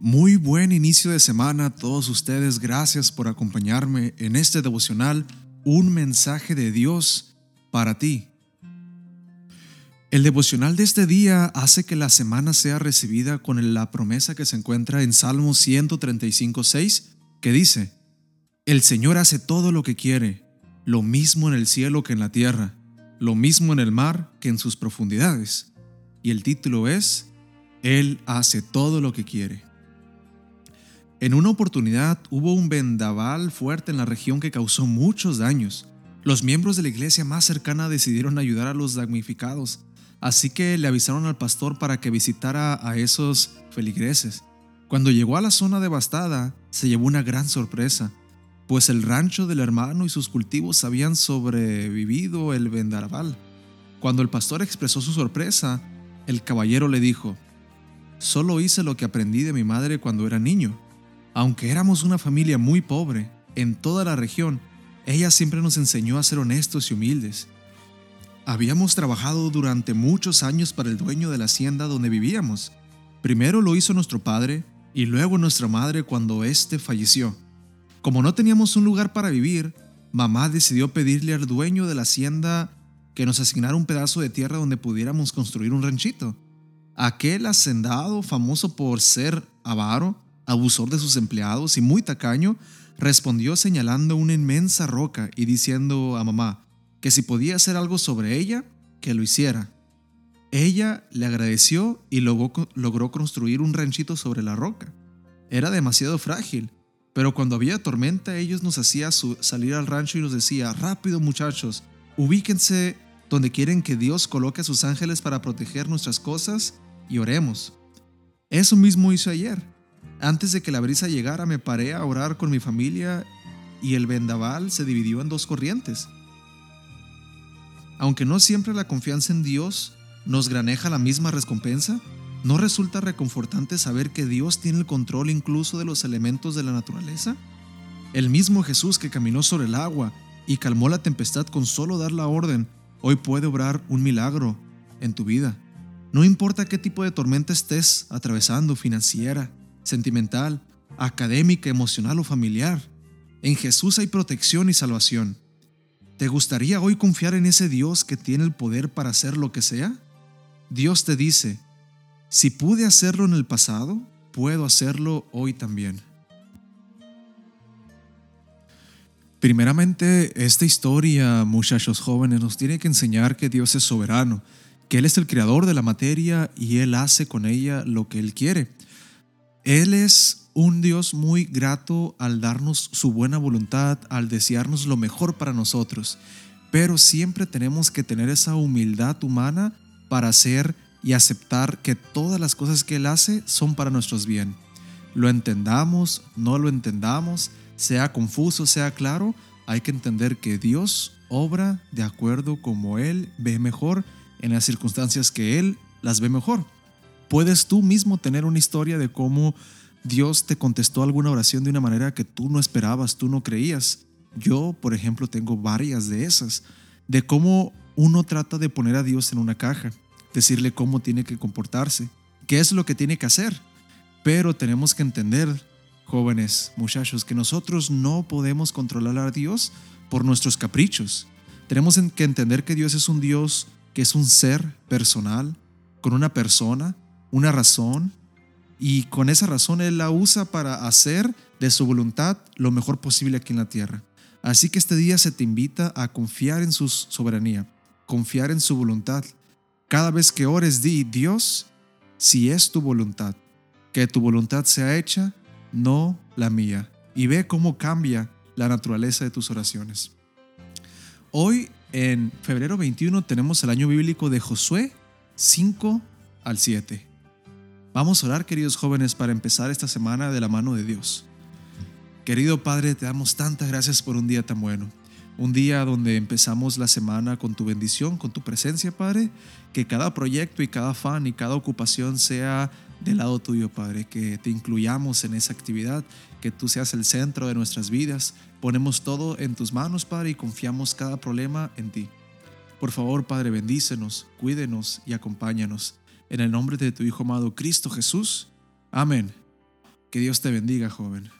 Muy buen inicio de semana a todos ustedes. Gracias por acompañarme en este devocional, un mensaje de Dios para ti. El devocional de este día hace que la semana sea recibida con la promesa que se encuentra en Salmo 135.6, que dice, El Señor hace todo lo que quiere, lo mismo en el cielo que en la tierra, lo mismo en el mar que en sus profundidades. Y el título es, Él hace todo lo que quiere. En una oportunidad hubo un vendaval fuerte en la región que causó muchos daños. Los miembros de la iglesia más cercana decidieron ayudar a los damnificados, así que le avisaron al pastor para que visitara a esos feligreses. Cuando llegó a la zona devastada, se llevó una gran sorpresa, pues el rancho del hermano y sus cultivos habían sobrevivido el vendaval. Cuando el pastor expresó su sorpresa, el caballero le dijo, Solo hice lo que aprendí de mi madre cuando era niño aunque éramos una familia muy pobre en toda la región, ella siempre nos enseñó a ser honestos y humildes. Habíamos trabajado durante muchos años para el dueño de la hacienda donde vivíamos. Primero lo hizo nuestro padre y luego nuestra madre cuando éste falleció. Como no teníamos un lugar para vivir, mamá decidió pedirle al dueño de la hacienda que nos asignara un pedazo de tierra donde pudiéramos construir un ranchito. Aquel hacendado, famoso por ser avaro, abusor de sus empleados y muy tacaño, respondió señalando una inmensa roca y diciendo a mamá que si podía hacer algo sobre ella, que lo hiciera. Ella le agradeció y logró, construir un ranchito sobre la roca. Era demasiado frágil, pero cuando había tormenta ellos nos hacía salir al rancho y nos decía, rápido muchachos, ubíquense donde quieren que Dios coloque a sus ángeles para proteger nuestras cosas y oremos. Eso mismo hizo ayer. Antes de que la brisa llegara me paré a orar con mi familia y el vendaval se dividió en dos corrientes. Aunque no siempre la confianza en Dios nos graneja la misma recompensa, ¿no resulta reconfortante saber que Dios tiene el control incluso de los elementos de la naturaleza? El mismo Jesús que caminó sobre el agua y calmó la tempestad con solo dar la orden, hoy puede obrar un milagro en tu vida. No importa qué tipo de tormenta estés atravesando, financiera, sentimental, académica, emocional o familiar. En Jesús hay protección y salvación. ¿Te gustaría hoy confiar en ese Dios que tiene el poder para hacer lo que sea? Dios te dice, si pude hacerlo en el pasado, puedo hacerlo hoy también. Primeramente, esta historia, muchachos jóvenes, nos tiene que enseñar que Dios es soberano, que Él es el creador de la materia y Él hace con ella lo que Él quiere. Él es un Dios muy grato al darnos su buena voluntad, al desearnos lo mejor para nosotros, pero siempre tenemos que tener esa humildad humana para hacer y aceptar que todas las cosas que Él hace son para nuestros bien. Lo entendamos, no lo entendamos, sea confuso, sea claro, hay que entender que Dios obra de acuerdo como Él ve mejor en las circunstancias que Él las ve mejor. Puedes tú mismo tener una historia de cómo Dios te contestó alguna oración de una manera que tú no esperabas, tú no creías. Yo, por ejemplo, tengo varias de esas, de cómo uno trata de poner a Dios en una caja, decirle cómo tiene que comportarse, qué es lo que tiene que hacer. Pero tenemos que entender, jóvenes, muchachos, que nosotros no podemos controlar a Dios por nuestros caprichos. Tenemos que entender que Dios es un Dios que es un ser personal, con una persona, una razón y con esa razón Él la usa para hacer de su voluntad lo mejor posible aquí en la tierra. Así que este día se te invita a confiar en su soberanía, confiar en su voluntad. Cada vez que ores, di, Dios, si es tu voluntad, que tu voluntad sea hecha, no la mía. Y ve cómo cambia la naturaleza de tus oraciones. Hoy, en febrero 21, tenemos el año bíblico de Josué 5 al 7. Vamos a orar, queridos jóvenes, para empezar esta semana de la mano de Dios. Querido Padre, te damos tantas gracias por un día tan bueno. Un día donde empezamos la semana con tu bendición, con tu presencia, Padre. Que cada proyecto y cada fan y cada ocupación sea del lado tuyo, Padre. Que te incluyamos en esa actividad, que tú seas el centro de nuestras vidas. Ponemos todo en tus manos, Padre, y confiamos cada problema en ti. Por favor, Padre, bendícenos, cuídenos y acompáñanos. En el nombre de tu Hijo amado Cristo Jesús. Amén. Que Dios te bendiga, joven.